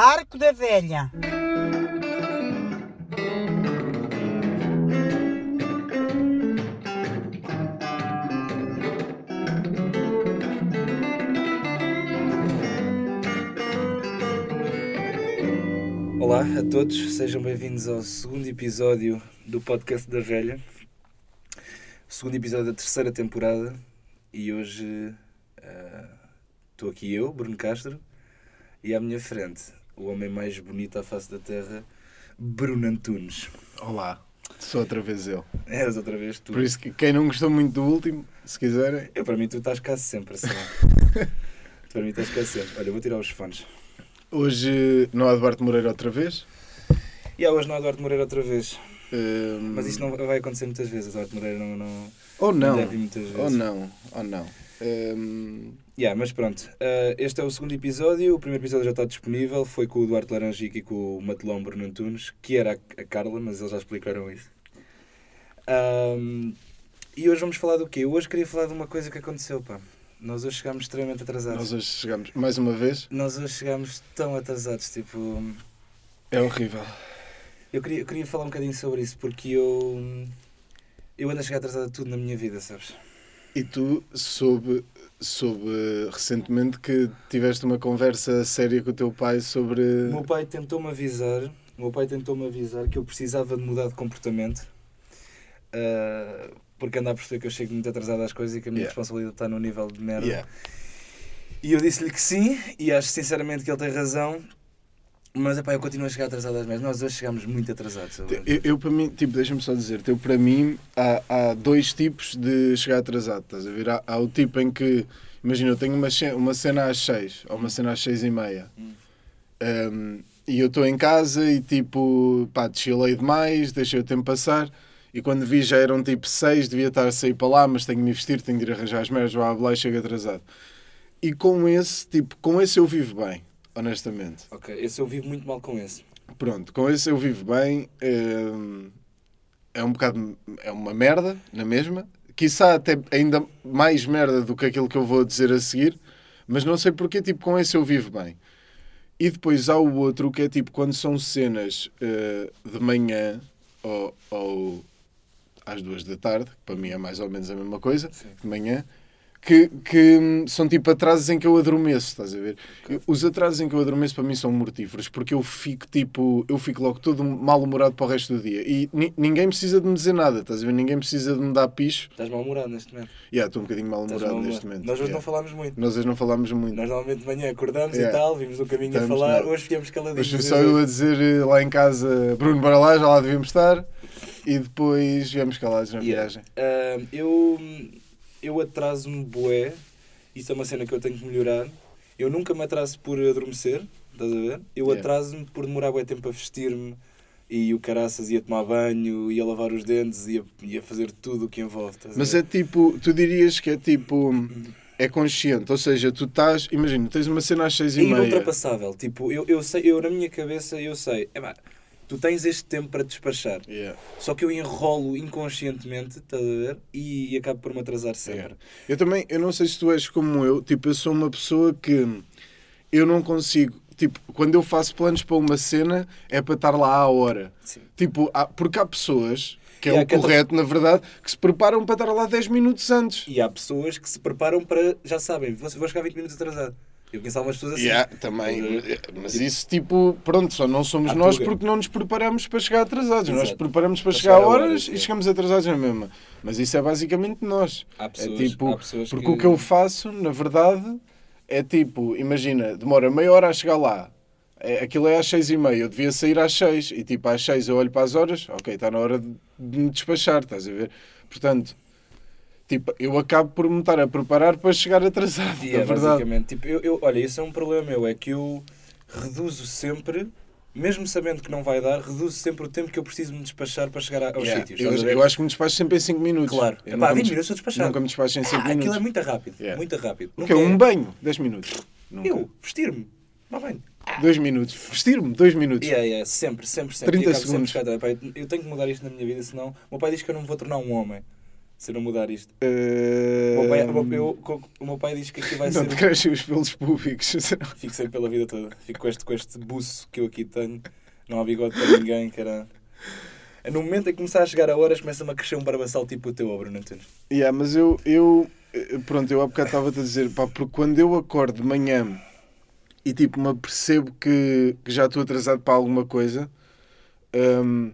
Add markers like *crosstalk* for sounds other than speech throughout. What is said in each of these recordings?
Arco da Velha. Olá a todos, sejam bem-vindos ao segundo episódio do podcast da Velha, segundo episódio da terceira temporada e hoje ah, estou aqui eu, Bruno Castro, e à minha frente o homem mais bonito à face da terra, Bruno Antunes. Olá, sou outra vez eu. És outra vez tu. Por isso que quem não gostou muito do último, se quiserem. Eu, para mim, tu estás cá sempre, assim. tu *laughs* para mim estás cá sempre. Olha, eu vou tirar os fones. Hoje não há Duarte Moreira outra vez. E há hoje não há Eduardo Moreira outra vez. Hum, Mas isto não vai acontecer muitas vezes. Eduardo Moreira não, não, Ou não. deve ir muitas vezes. Ou não. Ou não. Hum, Yeah, mas pronto, uh, este é o segundo episódio. O primeiro episódio já está disponível. Foi com o Duarte Laranjica e com o Matelão Bruno Antunes, que era a, a Carla, mas eles já explicaram isso. Um, e hoje vamos falar do quê? Hoje queria falar de uma coisa que aconteceu, pá. Nós hoje chegámos extremamente atrasados. nós hoje chegamos mais uma vez. Nós hoje chegámos tão atrasados, tipo... É horrível. Eu queria, eu queria falar um bocadinho sobre isso, porque eu... Eu ando a chegar atrasado a tudo na minha vida, sabes? E tu soube, soube recentemente que tiveste uma conversa séria com o teu pai sobre. O meu pai tentou-me avisar, o meu pai tentou-me avisar que eu precisava de mudar de comportamento. ah, porque anda a perceber que eu chego muito atrasado às coisas e que a minha Yeah. responsabilidade está no nível de merda. Yeah. E eu disse-lhe que sim, e acho sinceramente que ele tem razão. Mas epá, eu continuo a chegar atrasado às merdas. Nós hoje chegámos muito atrasados. Eu, eu, para mim, tipo, deixa-me só dizer, eu, para mim, há, há dois tipos de chegar atrasado, estás a ver? Há, há o tipo em que, imagina, eu tenho uma, uma cena às 6 ou uma cena às 6 e meia Hum. Um, e eu estou em casa e tipo, pá, desfilei demais, deixei o tempo passar e quando vi já eram tipo 6, devia estar a sair para lá, mas tenho que me vestir, tenho de ir arranjar as merdas, blá blá e chego atrasado. E com esse, tipo, com esse eu vivo bem, honestamente. Ok, esse eu vivo muito mal com esse. Pronto, com esse eu vivo bem. hum, É um bocado. É uma merda, na mesma. Quiçá até ainda mais merda do que aquilo que eu vou dizer a seguir. Mas não sei porque, tipo, com esse eu vivo bem. E depois há o outro que é tipo quando são cenas eh, de manhã ou, ou às duas da tarde, que para mim é mais ou menos a mesma coisa, Sim. de manhã, que, que são tipo atrasos em que eu adormeço, estás a ver? Eu- Os atrasos em que eu adormeço para mim são mortíferos, porque eu fico tipo, eu fico logo todo mal-humorado para o resto do dia. E ni- ninguém precisa de me dizer nada, estás a ver? Ninguém precisa de me dar picho. Estás mal-humorado neste momento. E yeah, estou um bocadinho mal-humorado mal-humorado. neste momento. Nós hoje yeah. não falámos muito. Nós hoje não falámos muito. Nós normalmente de manhã acordamos e Yeah. tal, vimos no caminho Estamos, a falar. Hoje viemos caladinhos. Foi só eu a dizer eh, lá em casa, Bruno, para lá, já lá devíamos estar. E depois viemos calados na Yeah. viagem. Ah, eu, eu atraso-me bué. Isso é uma cena que eu tenho que melhorar. Eu nunca me atraso por adormecer, estás a ver? Eu Yeah. atraso-me por demorar bué tempo a vestir-me e o caraças ia tomar banho, ia lavar os dentes, ia, ia fazer tudo o que envolve. Mas é tipo, tu dirias que é tipo, é consciente. Ou seja, tu estás, imagina, tens uma cena às seis É e meia. inultrapassável. Tipo, eu, eu sei, eu na minha cabeça eu sei, é tu tens este tempo para despachar. Yeah. Só que eu enrolo inconscientemente, estás a ver? E, acabo por me atrasar sempre. Yeah. Eu também, eu não sei se tu és como eu, tipo, eu sou uma pessoa que eu não consigo, tipo, quando eu faço planos para uma cena é para estar lá à hora. Sim. Tipo, há- porque há pessoas, que é o correto na verdade, que se preparam para estar lá 10 minutos antes. E há pessoas que se preparam para, já sabem, vou, vou chegar 20 minutos atrasado. Eu conheço algumas pessoas assim. Yeah, também, mas isso tipo, pronto, só não somos nós tuga. porque não nos preparamos para chegar atrasados. Nós Exato. preparamos para, Para chegar a chegar a horas horas, e é. chegamos atrasados na mesma. Mas isso é basicamente nós. Há pessoas, é tipo, pessoas porque que... o que eu faço, na verdade, é tipo, imagina, demora meia hora a chegar lá. É, aquilo é às seis e meia, eu devia sair às seis e tipo às seis eu olho para as horas, ok, está na hora de me despachar, estás a ver? Portanto, tipo, eu acabo por me estar a preparar para chegar atrasado, E é verdade. tipo, eu, eu, olha, isso é um problema meu, é que eu reduzo sempre, mesmo sabendo que não vai dar, reduzo sempre o tempo que eu preciso me despachar para chegar aos Yeah, sítios. eu, eu acho que me despacho sempre em 5 minutos. Claro. Eu Epá, nunca me 20 des- minutos estou despachado. Nunca me despacho em 5 Ah, aquilo minutos. é muito rápido, Yeah. muito rápido. O quê? Nunca é- Um banho? 10 minutos. Nunca. Eu, vestir-me, não bem. 2 minutos. Vestir-me? 2 minutos. Yeah, yeah, sempre, sempre, sempre. 30 E acabo sempre segundos. pá, Eu tenho que mudar isto na minha vida, senão. O meu pai diz que eu não me vou tornar um homem. Se eu não mudar isto. Eh, O meu pai, o meu- eu- o meu pai diz que aqui vai não ser. te crescem os pelos públicos. *laughs* Fico sempre pela vida toda. Fico com este, com este buço que eu aqui tenho. Não há bigode para ninguém, cara. No momento em que começar a chegar a horas, começa-me a crescer um barbaçal tipo o teu, Bruno Antunes. Yeah, mas eu, eu, eh, pronto, eu há bocado estava-te a dizer, pá, porque quando eu acordo de manhã e tipo me apercebo que, que já estou atrasado para alguma coisa, hum,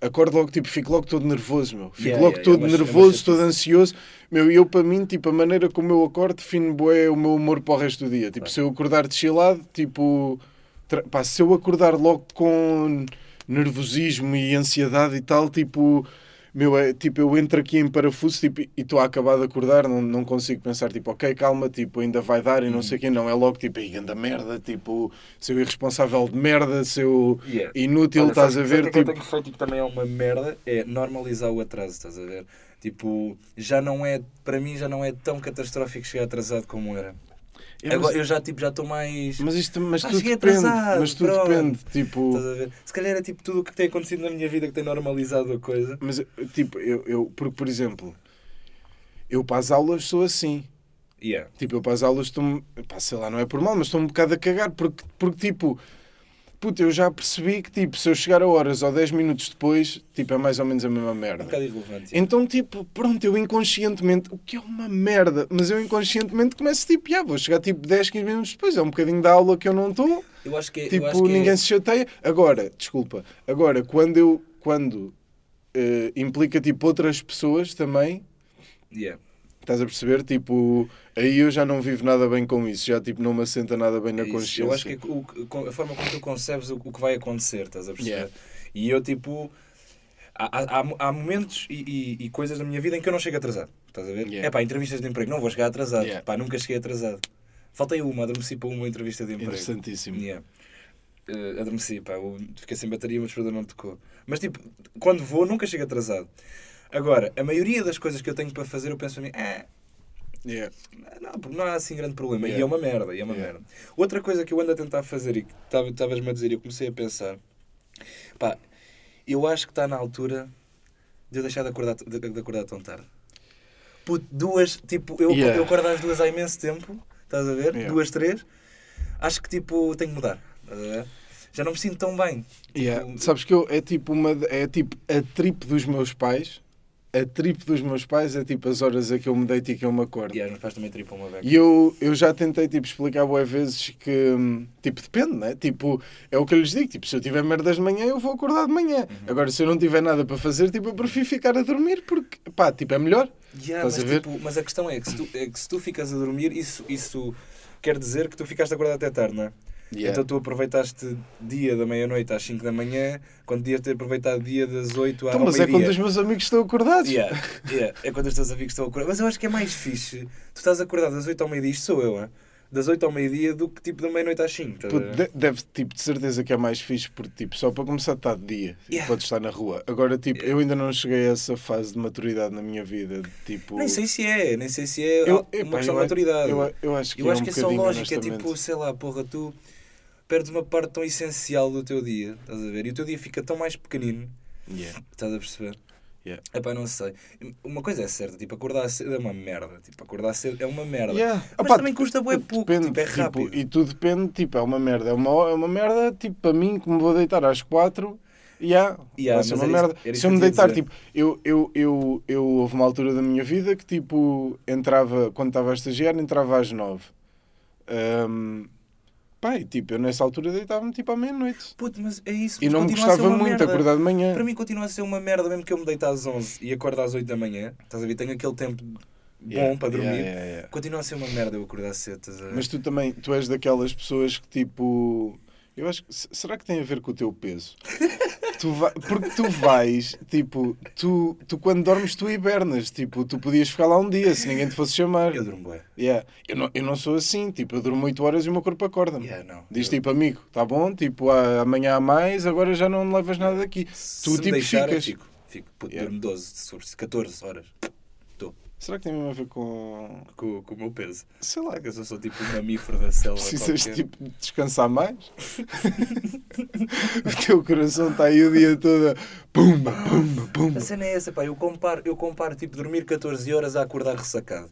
acordo logo, tipo, fico logo todo nervoso, meu. Fico Yeah, logo yeah, todo nervoso, todo ansioso. Meu, e eu para mim, tipo, a maneira como eu acordo define bué o meu humor para o resto do dia. Tipo, Claro. se eu acordar chilado, tipo, tra- pá, se eu acordar logo com nervosismo e ansiedade e tal, tipo, meu, é, tipo, eu entro aqui em parafuso tipo, e estou a acabar de acordar, não, não consigo pensar, tipo, ok, calma, tipo, ainda vai dar e não sei o quê, não, é logo, tipo, aí anda merda, tipo, seu irresponsável de merda, seu Yeah. inútil, Olha, estás a ver, sabes o que tipo, que eu tenho feito que também é uma merda é normalizar o atraso, estás a ver? Tipo, já não é, para mim já não é tão catastrófico chegar atrasado como era. É, mas- Agora eu já tipo já estou mais Mas isto, mas Ah, tudo depende, atrasado, mas tudo pronto. depende, tipo? Se calhar é tipo tudo o que tem acontecido na minha vida que tem normalizado a coisa. mas tipo, eu, eu porque, por exemplo, eu para as aulas sou assim, Yeah. tipo, eu para as aulas estou, sei lá, não é por mal, mas estou um bocado a cagar, porque, porque tipo, puta, eu já percebi que, tipo, se eu chegar a horas ou 10 minutos depois, tipo, é mais ou menos a mesma É um merda. bocado irrelevante. Então, tipo, pronto, eu inconscientemente, o que é uma merda, mas eu inconscientemente começo, tipo, já, vou chegar, tipo, 10, 15 minutos depois, é um bocadinho da aula que eu não estou, Eu acho que é- Tipo, acho que é- ninguém se chateia. Agora, desculpa, agora, quando eu, quando eh, implica, tipo, outras pessoas também, Yeah. Estás a perceber? Tipo, aí eu já não vivo nada bem com isso, já, tipo, não me assenta nada bem na É isso. consciência. Eu acho que o- a forma como tu concebes o, que vai acontecer, estás a perceber? Yeah. E eu, tipo, há, há, há- momentos e, e- e coisas na minha vida em que eu não chego atrasado, estás a ver? Yeah. É pá, entrevistas de emprego, não vou chegar atrasado, Yeah. pá, nunca cheguei atrasado. Faltei uma, adormeci para uma entrevista de emprego. Interessantíssimo. Yeah. Eh, adormeci, pá, eu fiquei sem bateria, mas o despertador não tocou. Mas tipo, quando vou, nunca chego atrasado. Agora, a maioria das coisas que eu tenho para fazer, eu penso para mim, ah, Yeah. não, não há assim grande problema. E Yeah. é uma merda, e é uma merda. Outra coisa que eu ando a tentar fazer e que tava- estavas-me a dizer e eu comecei a pensar, pá, eu acho que está na altura de eu deixar de acordar, de, de acordar tão tarde. Puto, duas, tipo, eu, Yeah. eu acordo às duas há imenso tempo, estás a ver? Yeah. Duas, três. Acho que tipo, tenho que mudar, a? Já não me sinto tão bem. Yeah. Tipo, Sabes que eu, é tipo uma, é tipo a trip dos meus pais, a trip dos meus pais é tipo as horas a que eu me deito e que eu me acordo. Yeah, os meus pais também tripam uma beca. E eu, eu já tentei tipo, explicar boas vezes que, hum, tipo, depende, né? Tipo, é o que eu lhes digo. Tipo, se eu tiver merdas de manhã, eu vou acordar de manhã. Uhum. Agora, se eu não tiver nada para fazer, tipo, eu prefiro ficar a dormir porque, pá, tipo, é melhor. Yeah, mas, a tipo, mas a questão é que, se tu, é que se tu ficas a dormir, isso, isso quer dizer que tu ficaste acordado até tarde, não é? Então tu aproveitaste dia da meia-noite às 5 da manhã, quando devias ter aproveitado dia das 8 à Então, mas é quando os meus amigos estão acordados. Yeah, yeah, É quando os teus amigos estão acordados. Mas eu acho que é mais fixe. Tu estás acordado das 8 ao meio-dia, isto sou eu, hein? das 8 ao meio-dia do que tipo da meia-noite às 5. estás a Puto, ver? de- deve, tipo, de certeza que é mais fixe, porque, tipo, só para começar está de dia e Yeah. estar na rua. Agora, tipo, eu ainda não cheguei a essa fase de maturidade na minha vida, de, tipo... Nem sei se é, nem sei se é Eu- uma epá, questão de maturidade. Eu, eu acho que Eu é acho um que é só lógica, é tipo, sei lá, porra, tu perdes uma parte tão essencial do teu dia, estás a ver? E o teu dia fica tão mais pequenino, Yeah. estás a perceber? Yeah. Epá, não sei. Uma coisa é certa, tipo, acordar cedo é uma merda. Tipo, acordar cedo é uma merda. Yeah. Mas Opá, também custa bué pouco, depende, tipo, é rápido. e tudo depende, tipo, é uma merda. É uma, é uma merda, tipo, para mim, que me vou deitar às quatro, yeah, Yeah, mas uma era merda. era Se eu me deitar, dizer. tipo, eu, eu, eu, eu houve uma altura da minha vida que, tipo, entrava, quando estava a estagiar, entrava às nove. Ahm, e, tipo, eu nessa altura deitava-me, tipo, à meia-noite. Puto, mas é isso. E não me gostava muito merda. acordar de manhã. Para mim continua a ser uma merda, mesmo que eu me deite às 11 e acordo às 8 da manhã. Estás a ver? Tenho aquele tempo bom Yeah, para dormir. yeah, yeah. Continua a ser uma merda eu acordar cedo, estás a ver? Mas tu também, tu és daquelas pessoas que tipo. Eu acho que. se- Será que tem a ver com o teu peso? *laughs* tu vai, porque tu vais, tipo, tu, tu quando dormes tu hibernas, tipo, tu podias ficar lá um dia se ninguém te fosse chamar. Eu durmo bem. Yeah. Eu, não, eu não sou assim, tipo, eu durmo 8 horas e o meu corpo acorda-me. Yeah, não. Diz Eu- tipo, amigo, tá bom, tipo, ah, amanhã há mais, agora já não levas nada daqui. Se tu tipo deixar, ficas. fico. Fico. Puto, Yeah. durmo 12, se for 14 horas. Será que tem mesmo a ver com. com, com o meu peso. Sei lá, Será que eu sou só tipo um mamífero da selva? precisas qualquer? tipo de descansar mais? *laughs* o teu coração está aí o dia todo. a Pumba, pumba, A pumba. cena é essa, pá. Eu comparo, eu comparo tipo dormir 14 horas a acordar ressacado.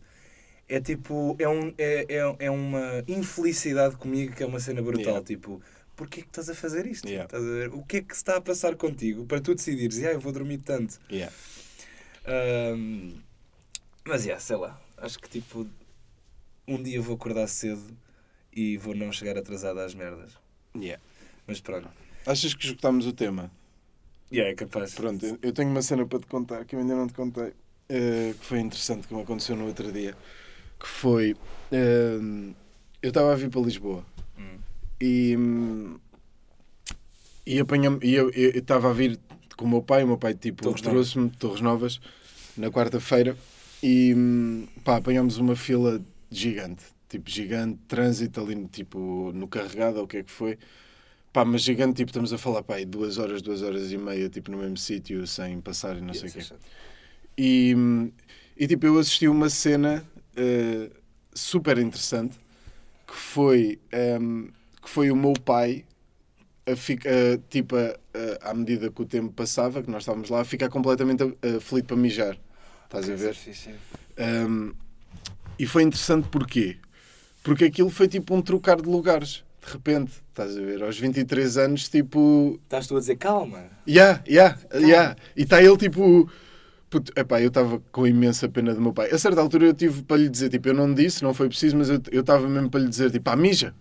É tipo, é, um, é, é, é uma infelicidade comigo que é uma cena brutal. Yeah. Tipo, porquê que estás a fazer isto? Yeah. Estás a ver? O que é que se está a passar contigo para tu decidires, ah, eu vou dormir tanto? Yeah. Ahm, mas, yeah, sei lá, acho que tipo, um dia vou acordar cedo e vou não chegar atrasado às merdas. Yeah. Mas pronto, Achas que esgotámos o tema? yeah, é capaz. Pronto, eu- tenho uma cena para te contar que eu ainda não te contei, eh, que foi interessante, que me aconteceu no outro dia. Que foi. eh, eu estava a vir para Lisboa Hum. e. E apanhamos. E eu estava a vir com o meu pai, o meu pai tipo trouxe-me de Torres Novas na quarta-feira e pá, apanhámos uma fila gigante, tipo gigante, trânsito ali tipo no carregado ou o que é que foi. Pá, mas gigante, tipo, estamos a falar, pá, aí duas horas, duas horas e meia, tipo, no mesmo sítio, sem passar e não sei o quê. E, e tipo, eu assisti uma cena eh, super interessante que foi, hum, que foi o meu pai a ficar, tipo, a- a- à medida que o tempo passava, que nós estávamos lá, a ficar completamente eh, aflito para mijar. Estás a ver? fixe, sim. Um, e foi interessante porquê? Porque aquilo foi tipo um trocar de lugares. De repente, estás a ver? Aos 23 anos, tipo. Estás tu a dizer calma. Ya, ya, ya. E está ele tipo. Puto, epá, eu estava com imensa pena do meu pai. A certa altura eu tive para lhe dizer, tipo, eu não disse, não foi preciso, mas eu estava mesmo para lhe dizer, tipo, pá, mija.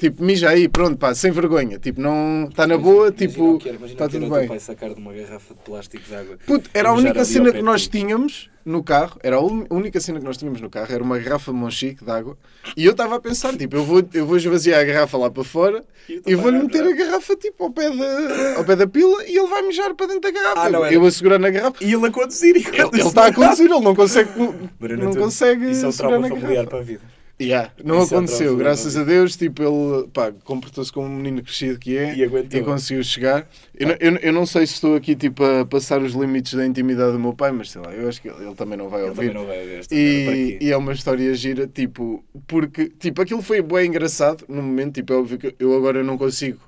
Tipo, mija aí, pronto, pá, sem vergonha. Tipo, não. Está na boa, Imagina tipo. imagina era tudo bem. pai sacar de uma garrafa de plástico de água. Puto, era a única cena que nós tínhamos no carro, era a única cena que nós tínhamos no carro, era uma garrafa Monchique de água. E eu estava a pensar, tipo, eu vou, eu vou esvaziar a garrafa lá para fora E e vou-lhe meter a garrafa tipo ao pé, da, ao pé da pila e ele vai mijar para dentro da garrafa. Ah, não era- eu a segurar na garrafa. E ele a conduzir e Ele está a conduzir, ele não consegue, Bruno, não tu- consegue Isso é um trauma familiar garrafa. para a vida. Yeah, não Isso é aconteceu, trauma graças a. Deus, tipo, ele pá, comportou-se como um menino crescido que é E aguentou. conseguiu chegar. Eu, não- eu, eu não sei se estou aqui tipo, a passar os limites da intimidade do meu pai, mas sei lá, eu acho que ele, ele também não vai Ele ouvir. não vai ver E, e é uma história gira, tipo, porque tipo, aquilo foi bem engraçado no momento, tipo, é óbvio que eu agora não consigo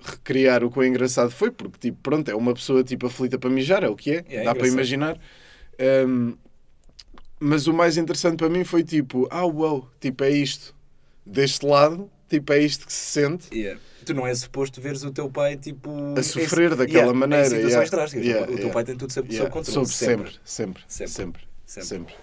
recriar o que é engraçado foi, porque tipo, pronto, é uma pessoa tipo aflita para mijar, é o que é, É, é dá para imaginar. Um, mas o mais interessante para mim foi tipo, ah, uau, tipo, é isto. Deste lado, tipo, é isto que se sente. Yeah. Tu não é suposto veres o teu pai tipo A sofrer em- daquela yeah, maneira, Em situações drásticas. o teu pai tem tudo sob, sob controle. sempre. sempre, sempre, Sempre. sempre, Sempre. sempre.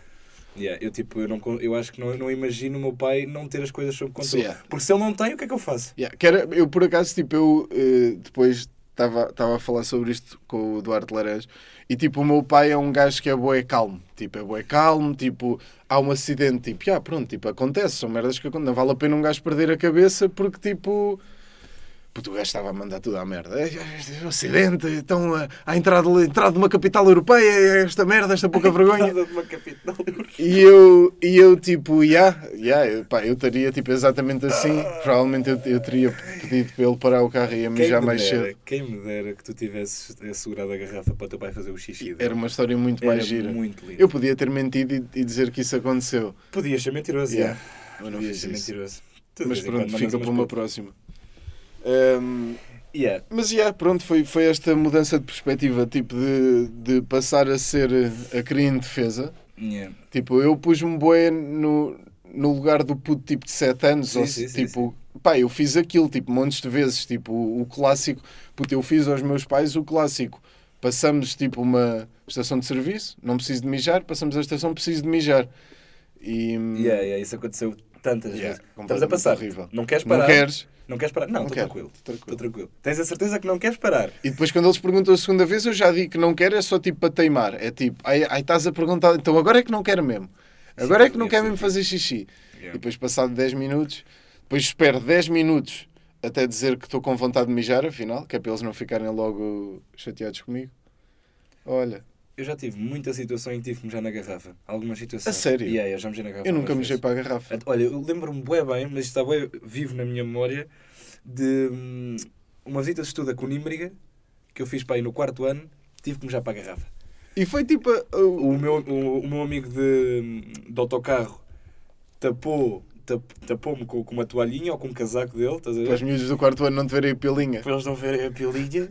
Yeah, eu, tipo, eu, não, eu acho que não, não imagino o meu pai não ter as coisas sob controle. Yeah. Porque se ele não tem, o que é que eu faço? Yeah, que era- eu por acaso, tipo, eu eh, depois estava a falar sobre isto com o Duarte Laranjo. E tipo, o meu pai é um gajo que é bué calmo, tipo, é bué calmo, tipo, há um acidente, tipo, ah, pronto, tipo, acontece, são merdas que acontecem, não vale a pena um gajo perder a cabeça porque, tipo, gajo estava a mandar tudo à merda, "É, é, é, acidente, então, a, entrada, a entrada de uma capital europeia, esta merda, esta pouca *laughs* vergonha. E eu, e eu tipo, já, yeah, eu, pá, eu estaria tipo, exatamente assim. Provavelmente eu, eu teria pedido para ele parar o carro e ia mijar mais dera, cedo. quem me dera que tu tivesses assegurado a garrafa para o teu pai fazer o xixi. Era uma história muito Era mais gira. muito. Eu podia ter mentido e, e dizer que isso aconteceu. Podias ser mentiroso, Yeah, yeah. mas não Podias fiz ser isso. mentiroso. Tu Mas pronto, fica para uma próxima. Ahm, Yeah. mas já, pronto, foi, foi esta mudança de perspectiva, tipo, de, de passar a ser a querer em defesa. Yeah. Tipo, eu pus-me bué no, no lugar do puto tipo de 7 anos. Sim, ou sim, se- sim, tipo, pá, eu fiz aquilo, tipo, montes de vezes. Tipo, o, o clássico. Puto, eu fiz aos meus pais o clássico. Passamos, tipo, uma estação de serviço, não preciso de mijar. Passamos a estação, preciso de mijar. E. Yeah, yeah, isso aconteceu tantas Yeah, vezes. Estás a passar. horrível. Não queres Não parar? queres? Não queres parar? Não, estou tranquilo. Estou tranquilo. Tens a certeza que não queres parar? E depois, quando eles perguntam a segunda vez, eu já digo que não quero, é só tipo para teimar. É tipo, ai, ai estás a perguntar, então agora é que não quero mesmo. Agora é que não quero mesmo fazer xixi. E Yeah. depois, passado 10 minutos, depois espero 10 minutos até dizer que estou com vontade de mijar, afinal, que é para eles não ficarem logo chateados comigo. Olha, Eu já tive muita situação em que tive que mijar na garrafa. Algumas situações. A sério? Yeah, yeah, já mijei na garrafa. eu nunca mijei para a garrafa. Olha, eu lembro-me bué bem, mas isto está bué vivo na minha memória, de hum, uma visita de estudo a Conímbriga, que eu fiz para aí no quarto ano, tive que mijar para a garrafa. E foi tipo. a- o- meu, o, o meu amigo de, de autocarro tapou, tap, tapou-me com, uma toalhinha ou com um casaco dele, estás Para os ver? miúdos do quarto ano não te verem a pilinha. Para eles não verem a pilinha.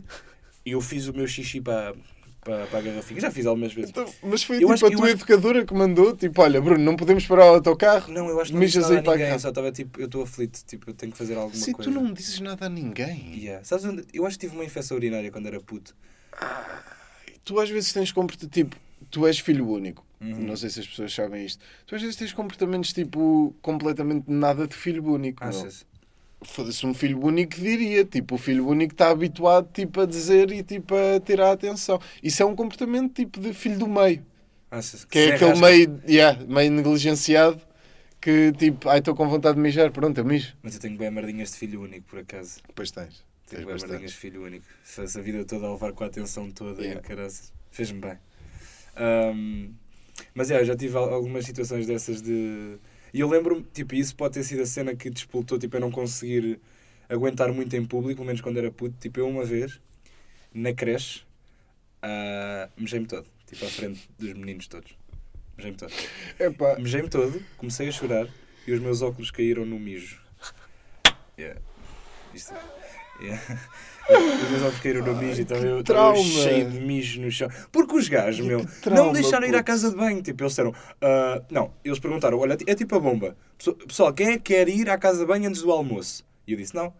E eu fiz o meu xixi para, para, para a garrafinha. Já fiz algumas vezes. Então, mas foi Eu tipo acho- a tua acho- educadora que mandou, tipo, olha, Bruno, não podemos parar o autocarro. Não, eu acho que não disse nada a ninguém. só estava tipo, eu estou aflito, tipo, eu tenho que fazer alguma coisa. tu não dizes nada a ninguém. Yeah. Sabes onde? Eu acho que tive uma infecção urinária quando era puto. Tu às vezes tens comportamento, tipo, tu és filho único. Uhum. Não sei se as pessoas sabem isto. Tu às vezes tens comportamentos, tipo, completamente nada de filho único. Achas? Foda-se, um filho único diria. Tipo, o filho único está habituado, tipo, a dizer e, tipo, a tirar a atenção. Isso é um comportamento, tipo, de filho do meio. Achas? Que é se aquele meio, yeah, meio negligenciado que, tipo, ai, estou com vontade de mijar, pronto, eu mijo. Mas eu tenho bem merdinhas de filho único, por acaso. Depois tens. Tenho bem merdinhas de filho único. Faz a vida toda a levar com a atenção toda Yeah. e o caraças. Fez-me bem. Ahm, mas é, eu já tive al- algumas situações dessas de. E eu lembro-me, tipo, isso pode ter sido a cena que despoltou, tipo, eu não conseguir aguentar muito em público, pelo menos quando era puto. Tipo, eu uma vez, na creche, ah, mejei-me todo. Tipo, à frente dos meninos todos. Mejei-me todo. Epá, Mejei-me todo, comecei a chorar e os meus óculos caíram no mijo. Yeah. Isto. Yeah. Os meus óculos caíram no mijo e estava eu, estava cheio de mijo no chão. Porque os gajos, meu, trauma, não me deixaram ir à casa de banho. Tipo, eles disseram, "Ah, não, eles perguntaram, olha, é tipo a bomba. Pessoal- Pessoal, quem é que quer ir à casa de banho antes do almoço? E eu disse, não.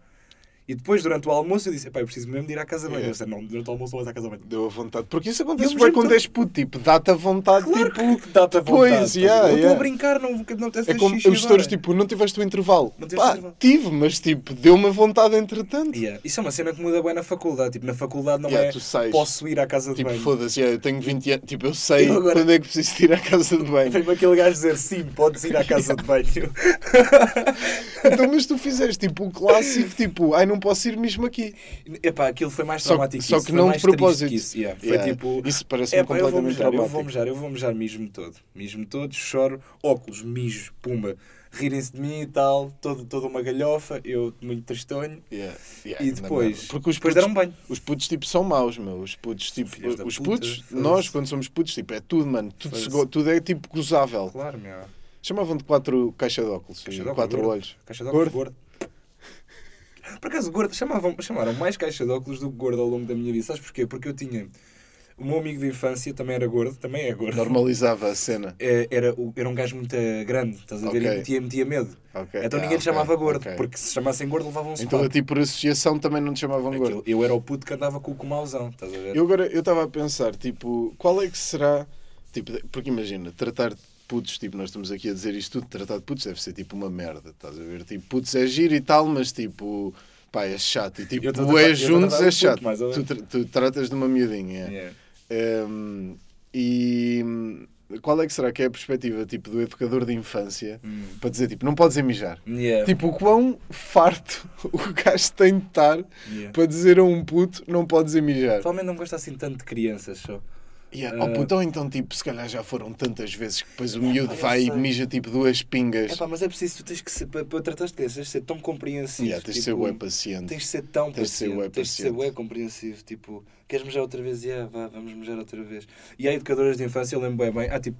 E depois, durante o almoço, eu disse, pá, eu preciso mesmo de ir à casa de banho. Yeah. Eles disseram, não, durante o almoço vais à casa de banho. deu a vontade. Porque isso acontece Eu bem quando és puto, tipo, dá-te a vontade, Claro tipo... dá-te a vontade. Pois, yeah, eu estou yeah. a brincar, não, não te É como os gestores, tipo, não tiveste o intervalo. Não Pá, intervalo. tive, mas tipo, deu-me a vontade entretanto. Yeah. Isso é uma cena que muda bem na faculdade. Tipo, na faculdade não Yeah, é tu sais. posso ir à casa de Tipo, banho. foda-se, yeah, eu tenho 20 anos, tipo, eu sei Eu agora- quando é que preciso de ir à casa de banho. Vem-me aquele gajo dizer sim, podes ir à casa de *laughs* banho. então, mas tu fizeste, tipo, o clássico, tipo, ai, não posso ir mesmo aqui. Epá, aquilo foi mais Só, traumático. só isso, que foi não mais de propósito. que Isso, yeah. Foi Yeah, tipo. Isso parece-me Epá, eu completamente mijar, eu vou traumático. mijar, eu vou mijar, mijo-me todo. Mijo-me todo, choro, óculos, mijo, pumba. Rirem-se de mim e tal, todo, toda uma galhofa, eu muito tristonho. Yeah, E depois. Porque os depois putos, deram banho. os putos, tipo, são maus, meu. Os putos, tipo, Filhos os puta, putos, foda-se. nós, quando somos putos, tipo, é tudo, mano. Tudo, tudo é, tipo, gozável. Claro, meu. Chamavam de quatro caixa de óculos. Caixa de óculos, quatro gordo. olhos. Caixa de óculos gordo. Por acaso, gordo, chamavam, chamaram mais caixa de óculos do que gordo ao longo da minha vida. Sabes porquê? Porque eu tinha. O meu amigo de infância também era gordo, também é gordo. Normalizava a cena. É, Era, era um gajo muito grande, estás a ver? Ok. E metia, metia medo. Ok. Então Ah, ninguém lhe ok, chamava gordo, porque se chamassem gordo levavam um Então a ti por associação também não te chamavam gordo. Aquilo- Eu era o puto que andava com o comauzão, estás a ver? Eu agora eu estava a pensar, tipo, qual é que será. Tipo, porque imagina, tratar de putos, tipo, nós estamos aqui a dizer isto tudo, tratar de putos deve ser tipo uma merda, estás a ver? Tipo, putos é giro e tal, mas tipo, pá, é chato. E tipo, o é juntos é chato. Tu, tra- tu tratas de uma miudinha. é. Yeah. Hum, e qual é que será que é a perspectiva, tipo, do educador de infância Hum. para dizer, tipo, não podes mijar? Yeah. Tipo, o quão farto *laughs* o gajo tem de estar Yeah. para dizer a um puto não podes mijar. Provavelmente não gosto assim tanto de crianças só. Yeah. Ah. Oh, ou então, tipo, se calhar já foram tantas vezes que depois o miúdo eu vai e mija tipo duas pingas. É pá, mas é preciso, tu tens que ser, para, para tratar de crianças, tens de ser tão compreensivo. Yeah, tens de ser tipo, bué paciente. Tens de ser tão Tens ser paciente, bué tens de ser bué compreensivo. Tipo, queres mejar outra vez? Yeah, vá, vamos mejar outra vez. E há educadoras de infância, eu lembro bem bem. Ah, tipo,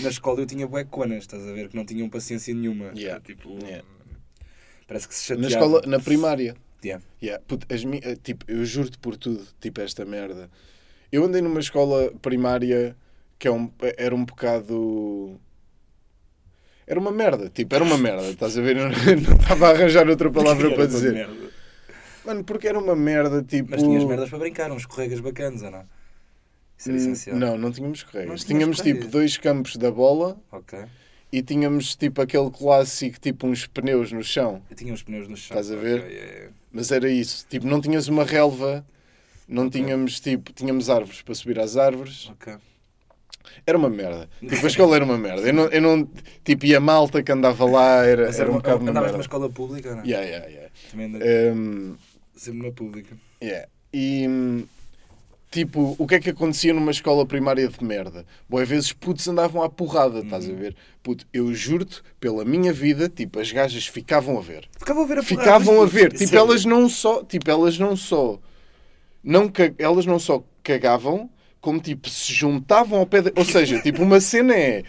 na escola eu tinha bué conas, estás a ver? Que não tinham paciência nenhuma. Yeah. Tipo, Yeah. parece que se Na chateavam. escola, na primária. Yeah. Yeah. Puto, as eh, tipo, eu juro-te por tudo, tipo, esta merda. Eu andei numa escola primária que é um, era um bocado. Era uma merda, tipo, era uma merda, estás a ver? *laughs* Eu não estava a arranjar outra palavra para dizer. merda. Mano, porque era uma merda, tipo. Mas tinhas merdas para brincar, uns escorregas bacanas, ou não? Isso era Hum, essencial. Não, não tínhamos. Não tinhas tínhamos correias? tipo dois campos da bola Ok. e tínhamos tipo aquele clássico, tipo uns pneus no chão. Eu tinha os pneus no chão. Estás a ver? Ok, yeah, yeah. Mas era isso. Tipo, não tinhas uma relva, não tínhamos tipo, tínhamos árvores para subir às árvores. Ok. Era uma merda. Tipo, a escola era uma merda. Eu não, eu não tipo, e a malta que andava lá era, Mas era um uma- bocado uma andavas merda. numa escola pública não? Yeah, yeah, yeah. Também andei Um, sempre na pública. Yeah. E hum, tipo, o que é que acontecia numa escola primária de merda? Boas vezes putos andavam à porrada, estás a Uhum. ver? Puto, eu juro-te, pela minha vida, tipo, as gajas ficavam a ver. Ficavam a ver a porrada, Ficavam a ver. Tipo, é- elas não só, tipo, elas não só não elas não só cagavam, como tipo se juntavam ao pé. Ou seja, tipo, uma cena é.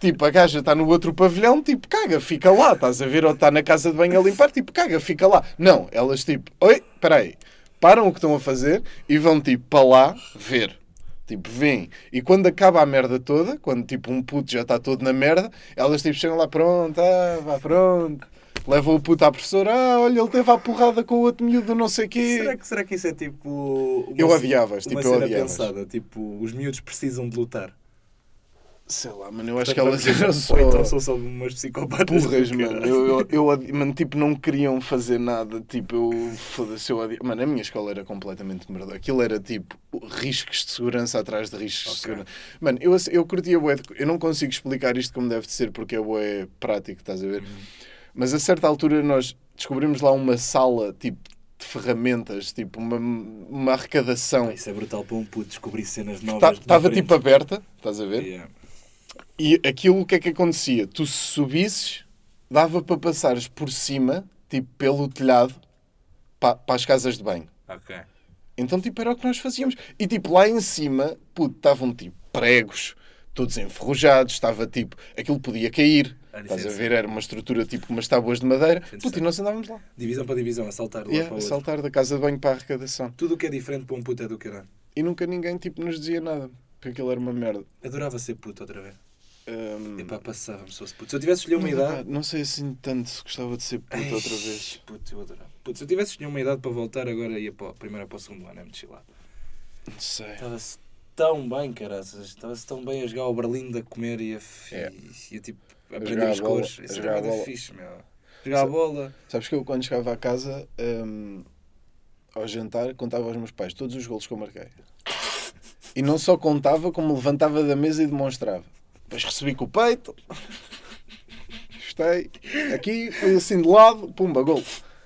Tipo, a gaja está no outro pavilhão, tipo, caga, fica lá, estás a ver? Ou está na casa de banho a limpar, tipo, caga, fica lá. Não, elas tipo, oi, peraí, param o que estão a fazer e vão tipo para lá ver. Tipo, vêm. E quando acaba a merda toda, quando tipo um puto já está todo na merda, elas tipo chegam lá, pronto, ah, vá, pronto. Levam o puto à professora, ah, olha, ele teve a porrada com o outro miúdo, não sei o quê. Será que, será que isso é tipo. Uma, Eu odiava-as, uma tipo, eu cena odiava-as. pensada, tipo, os miúdos precisam de lutar. Sei lá, mano, eu acho que elas eram só... Então são só umas psicopatas. Porras, mano. Eu, eu, eu mano, tipo, não queriam fazer nada. Tipo, eu, foda-se, eu odia... Mano, a minha escola era completamente merda. Aquilo era, tipo, riscos de segurança atrás de riscos de Ok. segurança. Mano, eu, eu curtia de... Eu não consigo explicar isto como deve de ser, porque é bué prático, estás a ver? Uhum. Mas a certa altura nós descobrimos lá uma sala, tipo, de ferramentas, tipo, uma, uma arrecadação. Pá, Isso é brutal para um puto descobrir cenas novas. na Estava, tipo, aberta, estás a ver? Yeah. E aquilo, o que é que acontecia? Tu se subisses, dava para passares por cima, tipo pelo telhado, para, para as casas de banho. Ok. Então, tipo, era o que nós fazíamos. E, tipo, lá em cima, puto, estavam, tipo, pregos, todos enferrujados, estava, tipo, aquilo podia cair. Estás a ver? Era uma estrutura, tipo, umas tábuas de madeira. Puto, e nós andávamos lá. Divisão para divisão, a saltar de um Yeah, para a saltar da casa de banho para a arrecadação. Tudo o que é diferente para um puto é do caralho. E nunca ninguém, tipo, nos dizia nada. Porque aquilo era uma merda. Adorava ser puto outra vez. Hum, Epá, passava-me se fosse puto. Se eu tivesse escolhido uma idade. não sei assim tanto se gostava de ser puto Ai, outra vez. Puto, eu adorava. Puto, se eu tivesse escolhido uma idade para voltar, agora ia para, o- primeiro para o segundo ano, é muito chilado. Não sei. Estava-se tão bem, caraças. Estava-se tão bem a jogar o Berlim a comer e a, É. e, a tipo, aprender as bola, cores. a Isso bola. fixe, meu. Jogar a bola. Sabes que eu, quando chegava à casa, hum, ao jantar, contava aos meus pais todos os golos que eu marquei. E não só contava, como levantava da mesa e demonstrava. Depois recebi com o peito. Gostei. Aqui, fui assim de lado, pumba, gol.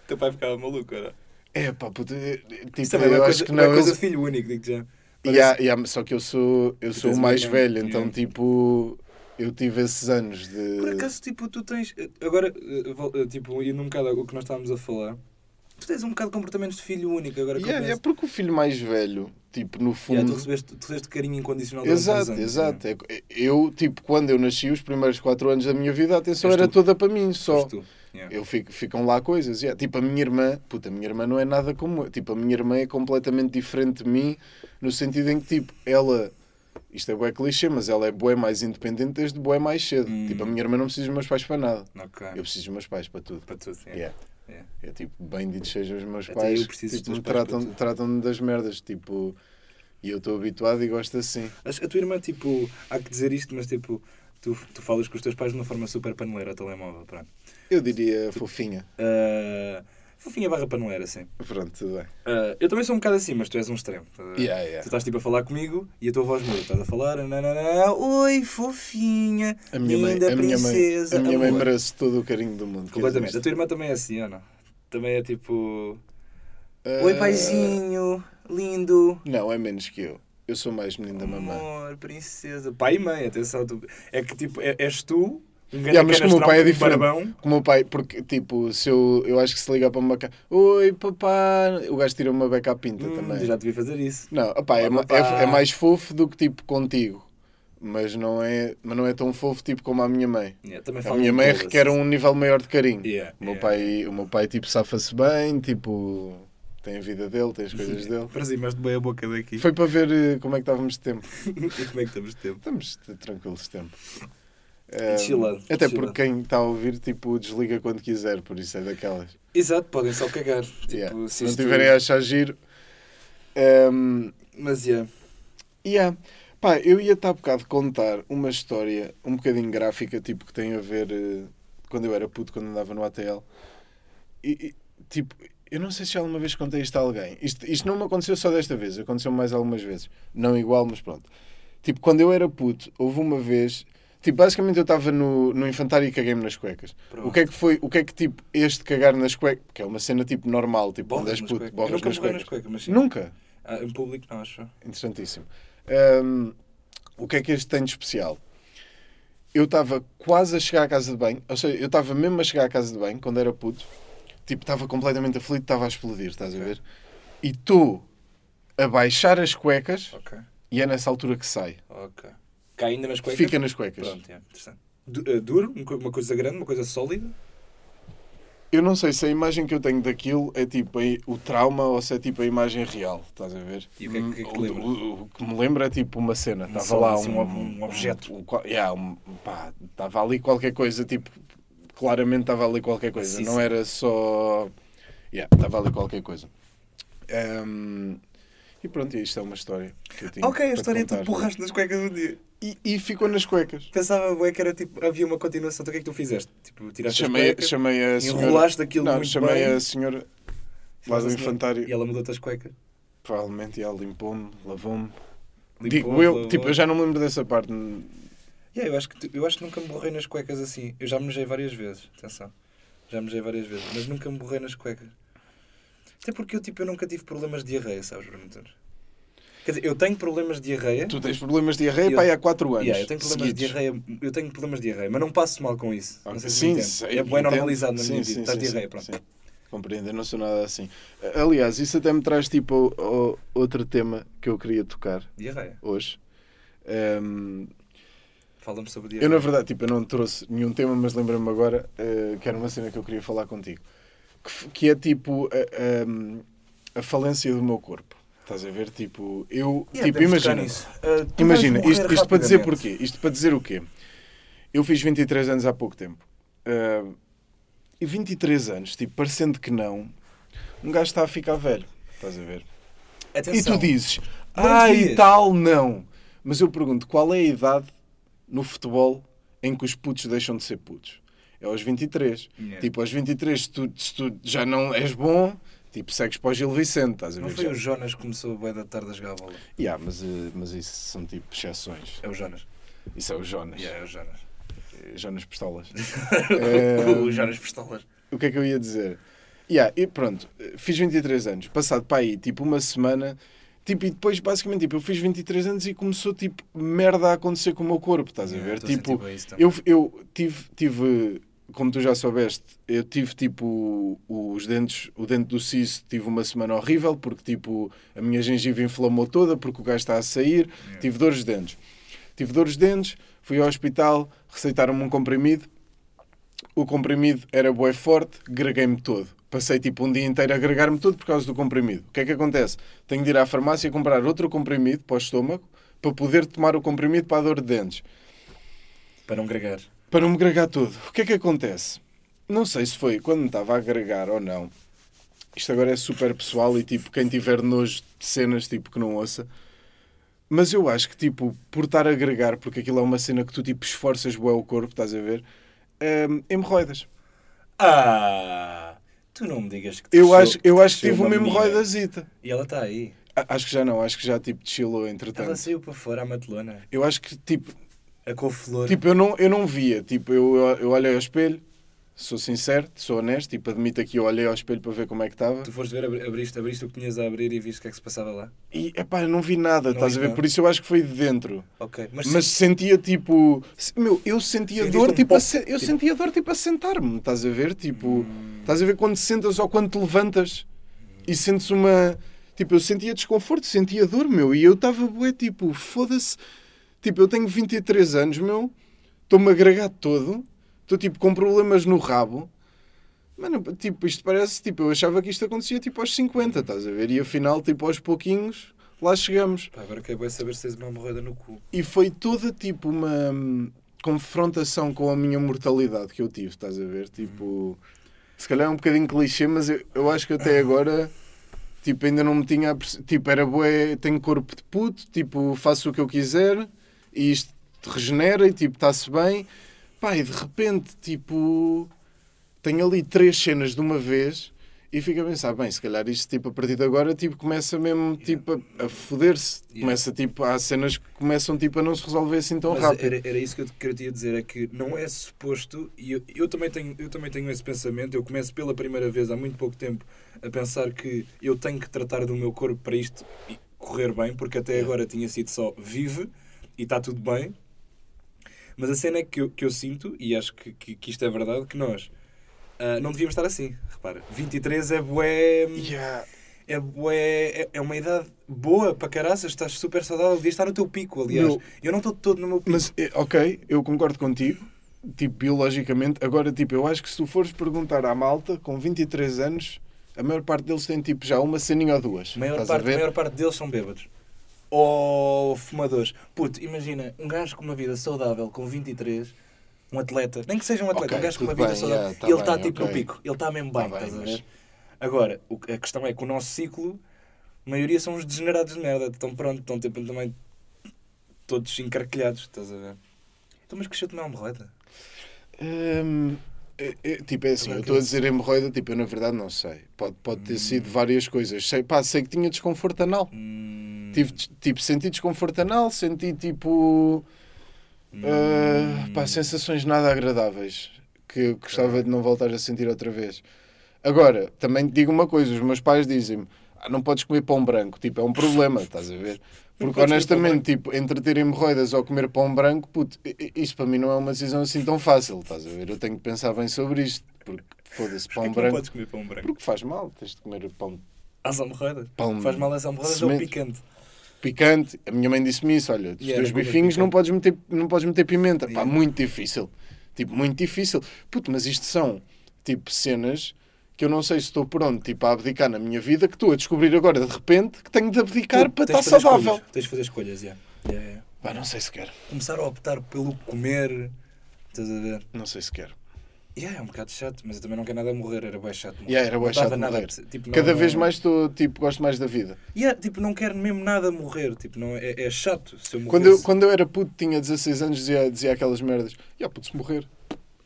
Teu pai ficava maluco, era. É pá, puto, tipo, Isso também é eu uma acho coisa, que uma não. coisa eles- filho único, digo já. E há- e há- só que eu sou, eu sou o mais velho, então Yeah. tipo, eu tive esses anos de. Por acaso, tipo, tu tens. Agora, eh, eh, tipo, indo um bocado ao que nós estávamos a falar, tu tens um bocado de comportamentos de filho único. Agora Yeah, é porque o filho mais velho, tipo, no fundo. Yeah, tu, recebeste, tu recebeste carinho incondicional Exato, anos, exato. né? Eu, tipo, quando eu nasci, os primeiros 4 anos da minha vida, a atenção era tu. toda para mim só. Tu. Yeah. Eu fico, ficam lá coisas. yeah. Tipo, a minha irmã, puta, a minha irmã não é nada como eu. Tipo, a minha irmã é completamente diferente de mim, no sentido em que, tipo, ela. Isto é bué clichê, mas ela é bué mais independente desde bué mais cedo. Hum. Tipo, a minha irmã não precisa dos meus pais para nada. Ok. Eu preciso dos meus pais para tudo. Para tudo, sim. Yeah. Yeah. É tipo, benditos sejam os meus Até pais. tipo, me tratam, tudo. tratam-me das merdas. Tipo, e eu estou habituado e gosto assim. A tua irmã, tipo, há que dizer isto, mas tipo, tu, tu falas com os teus pais de uma forma super paneleira telemóvel, pronto. Eu diria fofinha. Ah, fofinha barra paneleira, sim. Pronto, tudo bem. Ah, eu também sou um bocado assim, mas tu és um extremo. ver? Yeah, yeah. Tu estás tipo a falar comigo e a tua voz muda. Estás a falar, nananana, oi, fofinha, A minha mãe, linda a minha mãe, princesa. a minha mãe merece todo o carinho do mundo. Completamente. A tua irmã também é assim, ou não? Também é tipo, Ah, oi, paizinho, lindo. Não, é menos que eu. Eu sou mais menino da mamãe. Amor, princesa. Pai e mãe, atenção. Tu... É que tipo, é- és tu, Yeah, mas como o pai é um diferente. barbão. Como o pai, porque tipo, se eu, eu acho que se ligar para uma cá, oi papá, o gajo tira uma beca à pinta Hum, também. já devia fazer isso. Não, opá, é, é, é mais fofo do que tipo contigo. Mas não é, mas não é tão fofo tipo como a minha mãe. Yeah, A minha mãe todas. requer um nível maior de carinho. Yeah, O meu yeah. pai, o meu pai tipo safa-se bem, tipo tem a vida dele, tem as coisas *laughs* dele. Aproximaste bem a boca daqui. Foi para ver eh, como é que estávamos de tempo. *laughs* e como é que estamos de tempo? Estamos t- tranquilos de tempo. Até chillado. porque quem está a ouvir tipo desliga quando quiser, por isso é daquelas. Exato, podem só cagar. Tipo, Yeah. se não isto- tiverem a achar giro. ehm, Mas yeah. Yeah. Pá, eu ia estar a bocado contar uma história um bocadinho gráfica, tipo, que tem a ver eh, quando eu era puto, quando andava no ATL. E, e, tipo, eu não sei se alguma vez contei isto a alguém. Isto, isto não me aconteceu só desta vez, aconteceu mais algumas vezes. Não igual, mas pronto. Tipo, quando eu era puto, houve uma vez. Tipo, basicamente eu estava no, no infantário e caguei-me nas cuecas. Pronto. O que é que foi, o que é que tipo, este cagar nas cuecas, que é uma cena tipo normal, tipo, Borras quando és puto, borras nas cuecas. nas cuecas, mas sim. Nunca. Ah, em público não, acho. Interessantíssimo. Hum, o que é que este tem de especial? Eu estava quase a chegar à casa de banho, ou seja, eu estava mesmo a chegar à casa de banho quando era puto, tipo, estava completamente aflito, estava a explodir, estás a ver? E estou a baixar as cuecas, Ok. e é nessa altura que sai. Ok. Cai ainda nas cuecas? Fica nas cuecas. Pronto, é, interessante. Du- eh, duro? Uma co- Uma coisa grande? Uma coisa sólida? Eu não sei se a imagem que eu tenho daquilo é tipo o trauma ou se é tipo a imagem real, estás a ver? E o que é que- que é que te O- lembra? O, o que me lembra é tipo uma cena. Estava lá assim, um, um- um objeto. Um, qual- yeah, um- pá, estava ali qualquer coisa, tipo, claramente estava ali qualquer coisa. Sim, não sim. era só. Yeah, estava ali qualquer coisa. Ahm, e pronto, isto é uma história que eu tinha. Ok, a história é tu porraste nas cuecas um dia. E, e ficou nas cuecas. Pensava bué, que era tipo, havia uma continuação. Então o que é que tu fizeste? Tipo, tiraste Chamei, as cuecas, chamei a senhora. enrolaste aquilo Não, muito chamei bem. a senhora lá do infantário. E ela mudou-te as cuecas. Provavelmente ela limpou-me, lavou-me. Limpou, Digo eu, lavou. tipo, eu já não me lembro dessa parte. Yeah, eu, acho que, eu acho que nunca me borrei nas cuecas assim. Eu já me mejei várias vezes, atenção. Já me mejei várias vezes, mas nunca me borrei nas cuecas. Até porque eu, tipo, eu nunca tive problemas de diarreia, sabes, Bruno Antunes? Quer dizer, eu tenho problemas de diarreia. Tu tens problemas de diarreia Eu- pá, aí há 4 anos. Yeah, eu tenho problemas de diarreia, eu tenho problemas de diarreia, mas não passo mal com isso. Não Ok, sei se sim, sei, é bem entendo. normalizado na Sim, minha sim, vida. Estás sim, diarreia, sim, pronto. sim. Compreendo, eu não sou nada assim. Aliás, isso até me traz tipo o- o- outro tema que eu queria tocar Diarreia. hoje. Ehm, Fala-me sobre eu, diarreia. na verdade, tipo, eu não trouxe nenhum tema, mas lembrei-me agora eh, que era uma cena que eu queria falar contigo. Que, que é tipo a, ehm, a falência do meu corpo. Estás a ver? Tipo, eu. Yeah, tipo, podemos tocar imagina. Uh, Imagina, isto, isto para dizer porquê? Isto para dizer o quê? Eu fiz 23 anos há pouco tempo. Ah, e 23 anos, tipo, parecendo que não, um gajo está a ficar velho. Estás a ver? Atenção. E tu dizes, ah, e devias." tal, não. Mas eu pergunto, qual é a idade no futebol em que os putos deixam de ser putos? É aos 23. Yeah. Tipo, aos 23, se tu, se tu já não és bom, tipo, segues para o Gil Vicente, estás a ver? Não foi o Jonas que começou bem da tarde a jogar a bola. Yeah, mas, eh, mas isso são tipo exceções. É o Jonas. Isso é o Jonas. Yeah, é o Jonas. Eh, Jonas Pistolas. *laughs* o Jonas Pistolas. o que é que eu ia dizer? Yeah, e pronto, eh, fiz 23 anos. Passado para aí, tipo, uma semana. Tipo, e depois, basicamente, tipo, eu fiz 23 anos e começou, tipo, merda a acontecer com o meu corpo, estás a Yeah, ver? sentir Tipo, eu, eu tive, tive, como tu já soubeste, eu tive, tipo, os dentes, o dente do siso, tive uma semana horrível, porque, tipo, a minha gengiva inflamou toda, porque o gajo está a sair. Yeah. Tive dores de dentes. Tive dores de dentes, fui ao hospital, receitaram-me um comprimido. O comprimido era bué forte, greguei-me todo. Passei tipo um dia inteiro a agregar-me todo por causa do comprimido. O que é que acontece? Tenho de ir à farmácia comprar outro comprimido para o estômago para poder tomar o comprimido para a dor de dentes. Para não gregar. Para não me gregar todo. O que é que acontece? Não sei se foi quando me estava a agregar ou não. Isto agora é super pessoal e tipo, quem tiver nojo de cenas, tipo, que não ouça. Mas eu acho que, tipo, por estar a agregar, porque aquilo é uma cena que tu, tipo, esforças bué o corpo, estás a ver? hum, hemorroidas. Ah! Tu não me digas que Eu acho, eu acho que tive uma hemorroidazita. E ela está aí. A- Acho que já não, acho que já, tipo, descilou, Ela entretanto. saiu para fora, a matelona. Eu acho que, tipo, A couve-flor. Tipo, eu não, eu não via. Tipo, eu, eu olhei ao espelho, sou sincero, sou honesto, tipo, admito aqui, eu olhei ao espelho para ver como é que estava. Tu foste ver, abri- abriste, abriste o que tinhas a abrir e viste o que é que se passava lá. E, epá, eu não vi nada, Não estás vi a ver? nada. Por isso eu acho que foi de dentro. Ok. Mas, Mas, sim, sentia, tipo... se- Meu, eu sentia Sentiste dor, um tipo, se- eu tipo- sentia dor, tipo, a sentar-me, estás a ver? Tipo, Hum. estás a ver quando sentas ou quando te levantas e sentes uma... Tipo, eu sentia desconforto, sentia dor, meu, e eu estava, bué, tipo, foda-se. Tipo, eu tenho 23 anos, meu, estou-me agregado todo, estou, tipo, com problemas no rabo. Mano, tipo, isto parece, tipo, eu achava que isto acontecia, tipo, aos 50, estás a ver? E afinal, tipo, aos pouquinhos, lá chegamos. Pá, agora quero bem saber se tens uma hemorroida no cu. E foi toda, tipo, uma hum, confrontação com a minha mortalidade que eu tive, estás a ver? Tipo, se calhar é um bocadinho clichê, mas eu, eu acho que até agora, tipo, ainda não me tinha... Tipo, era bué, tenho corpo de puto, tipo, faço o que eu quiser e isto regenera e, tipo, está-se bem. Pá, e de repente, tipo, tenho ali três cenas de uma vez... E fico a pensar, bem, se calhar isto, tipo, a partir de agora, tipo, começa mesmo, tipo, a, a foder-se. Yeah. Começa, tipo, há cenas que começam, tipo, a não se resolver assim tão Mas rápido. Era, era isso que eu, que eu te ia dizer, é que não é suposto, e eu, eu, também tenho, eu também tenho esse pensamento, eu começo pela primeira vez há muito pouco tempo a pensar que eu tenho que tratar do meu corpo para isto correr bem, porque até agora tinha sido só vive e está tudo bem. Mas a cena é que eu, que eu sinto, e acho que, que, que isto é verdade, que nós ah, não devíamos estar assim. Repara, 23 é bué. Yeah. é, bué- é, é uma idade boa para caraças, estás super saudável, devias estar no teu pico, aliás. Meu- Eu não estou todo no meu pico. Mas, eh, ok, eu concordo contigo, tipo, biologicamente. Agora, tipo, eu acho que se tu fores perguntar à malta, com 23 anos, a maior parte deles tem, tipo, já uma ceninha ou duas. Maior, parte, a maior parte deles são bêbados. Ou fumadores. Puto, imagina, um gajo com uma vida saudável, com 23, um atleta, nem que seja um atleta, Ok, um gajo com uma vida bem, saudável, yeah, tá ele bem, está tipo ok. no pico, ele está mesmo Tá bem, bem, estás a mas- ver? Agora, o a questão é que o nosso ciclo, a maioria são os degenerados de merda, estão pronto, estão tipo, também todos encarquilhados, estás a ver? Então, mas que cheio de uma hemorroida? Hum, é- é, tipo, é assim, eu estou a dizer hemorroida, tipo, eu na verdade não sei. Pode, pode ter Hum. sido várias coisas. Sei, pá, sei que tinha desconforto anal. Hum, Tive, tipo, senti desconforto anal, senti, tipo, ah, pá, sensações nada agradáveis que gostava de não voltar a sentir outra vez. Agora, também te digo uma coisa: os meus pais dizem-me, não podes comer pão branco. Tipo, é um problema, estás a ver? *laughs* Porque honestamente, tipo, entre ter hemorroidas ou comer pão branco, puto, isso para mim não é uma decisão assim tão fácil, estás a ver? Eu tenho que pensar bem sobre isto, porque foda-se, pão não branco. podes comer pão branco? Porque faz mal, tens de comer pão Às hemorroidas? Pão- Faz mal às hemorroidas é o semente. picante. picante. A minha mãe disse-me isso: olha, dos Yeah, teus não comes bifinhos não podes, meter, não podes meter pimenta. Pá, Yeah. muito difícil. Tipo, muito difícil. Puto, mas isto são, tipo, cenas que eu não sei se estou pronto, tipo, a abdicar na minha vida, que estou a descobrir agora, de repente, que tenho de abdicar Tu para estar saudável. escolhas, Tens de fazer escolhas. Yeah, yeah. Pá, não sei se quero. Começar a optar pelo comer, estás a ver? Não sei se quero. Yeah, é um bocado chato, mas eu também não quero nada morrer, era bem chato. morrer. Yeah, era Não chato nada, tipo, não- Cada não- vez mais estou, tipo, gosto mais da vida. Yeah, tipo, não quero mesmo nada morrer, tipo, não, é, é chato se eu. Quando eu, quando eu era puto, tinha 16 anos, dizia, dizia aquelas merdas. Ya, puto, se morrer.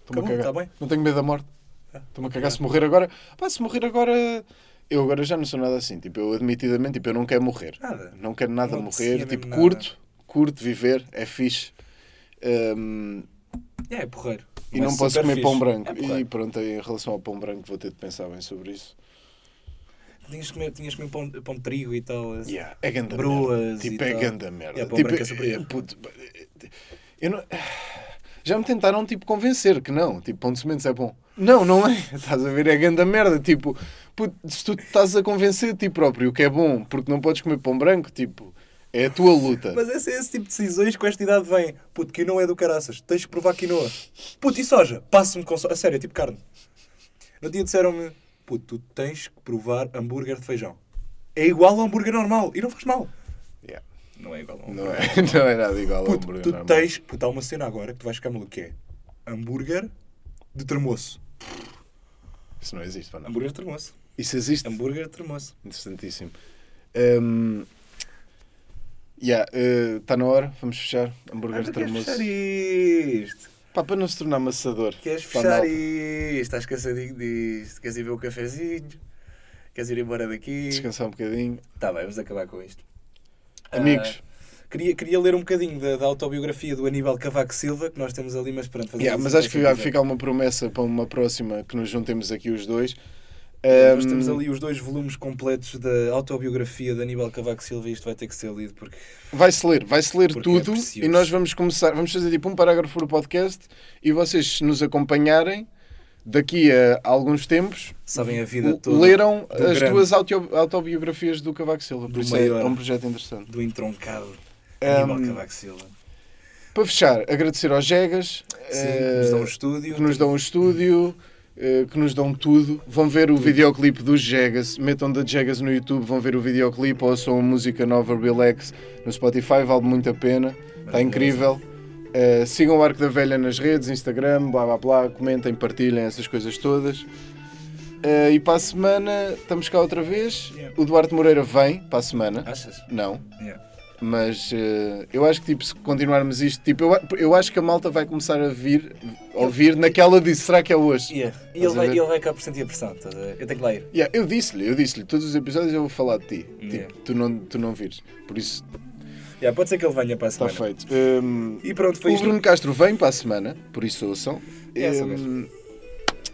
Estou-me a cagar. Bem? Não tenho medo da morte. Estou-me a cagar se morrer agora. Pá, se morrer agora. Eu agora já não sou nada assim. Tipo, eu admitidamente, tipo, eu não quero morrer. Nada. Não quero nada Não morrer. Tipo, curto, curto viver, é fixe. Hum, Yeah, é porreiro. e Mas não posso comer fixe. pão branco. É e pronto, em relação ao pão branco, vou ter de pensar bem sobre isso. Tinhas de comer, tinhas comer pão, pão de trigo e tal. esse- Yeah, é ganda Broas merda. e Tipo, é tal. ganda merda. Yeah, pão tipo, branco é superior. puto, eu não... Já me tentaram, tipo, convencer que não. Tipo, pão de sementes é bom. Não, não é. *laughs* Estás a ver? É ganda merda. Tipo, puto, se tu estás a convencer a ti próprio que é bom porque não podes comer pão branco, tipo, é a tua luta. Mas esse é esse tipo de decisões que com esta idade vem. Puto, quinoa é do caraças. Tens de provar quinoa. Puto, e soja? Passo-me com soja. A sério, é tipo carne. No dia disseram-me, puto, tu tens que provar hambúrguer de feijão. É igual ao hambúrguer normal. E não faz mal. Não é igual ao Não hambúrguer. é, *laughs* não é nada igual Puto, hambúrguer tu normal. tens... Puto, há uma cena agora que tu vais ficar maluco, que é hambúrguer de termoço. Isso não existe, pá, não. Hambúrguer de termoço. Isso existe. Hambúrguer de termoço. Interessantíssimo. Um, yeah, Está na hora, vamos fechar. Hambúrguer Ah, de tu queres termoço. fechar isto? Pá, para não se tornar amassador. Queres Para a fechar isto? Estás cansadinho disto? Queres ir ver o cafezinho? Queres ir embora daqui? Descansar um bocadinho. Tá bem, vamos acabar com isto. Amigos, Ah, queria, queria ler um bocadinho da, da autobiografia do Aníbal Cavaco Silva, que nós temos ali, mas pronto, fazer yeah, mas acho que vai ficar uma promessa para uma próxima que nos juntemos aqui os dois. Nós Um, temos ali os dois volumes completos da autobiografia de Aníbal Cavaco Silva e isto vai ter que ser lido porque Vai-se ler, vai-se ler Porque é tudo precioso. e nós vamos começar, vamos fazer tipo um parágrafo por podcast e vocês se nos acompanharem daqui a alguns tempos sabem a vida toda leram as grande. duas auto- autobiografias do Cavaco Silva. Do isso é, maior. é um projeto interessante. do entroncado Um, Aníbal Cavaco Silva. Para fechar, agradecer aos Jegas Sim, eh, que nos dão um estúdio. que nos dão um estúdio, eh, que nos dão tudo. Vão ver o videoclipe dos Jegas, metam da Jegas no YouTube, vão ver o videoclipe, ouçam a música nova Relax no Spotify, vale muito a pena, está incrível. Eh, sigam o Arco da Velha nas redes, Instagram, blá blá blá, comentem, partilhem essas coisas todas. Eh, e para a semana estamos cá outra vez. Yeah. O Duarte Moreira vem para a semana. Achas? Não, Yeah. mas eh, eu acho que tipo, se continuarmos isto, tipo, eu, eu acho que a malta vai começar a vir, a ouvir naquela de será que é hoje? Yeah. E ele vai, ele vai cá por sentir a pressão. ver? Eu tenho que lá ir. Yeah, eu disse-lhe, eu disse-lhe, todos os episódios eu vou falar de ti. Yeah. Tipo, tu não, tu não vires. Por isso Yeah, pode ser que ele venha para a está semana. feito. Hum, E pronto, foi o isto. Bruno Castro vem para a semana, por isso ouçam. É, só Hum,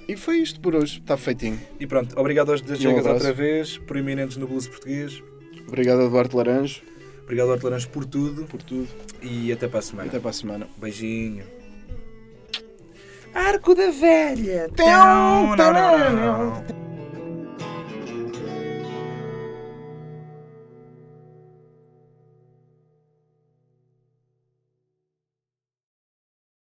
e foi isto por hoje, está feitinho. E pronto, obrigado aos das E um outra vez, proeminentes no blues português. Obrigado a Duarte Laranjo Obrigado ao Laranjo por tudo por tudo. e até para a semana. Até para a semana. Beijinho. Arco da Velha. Tão, tão,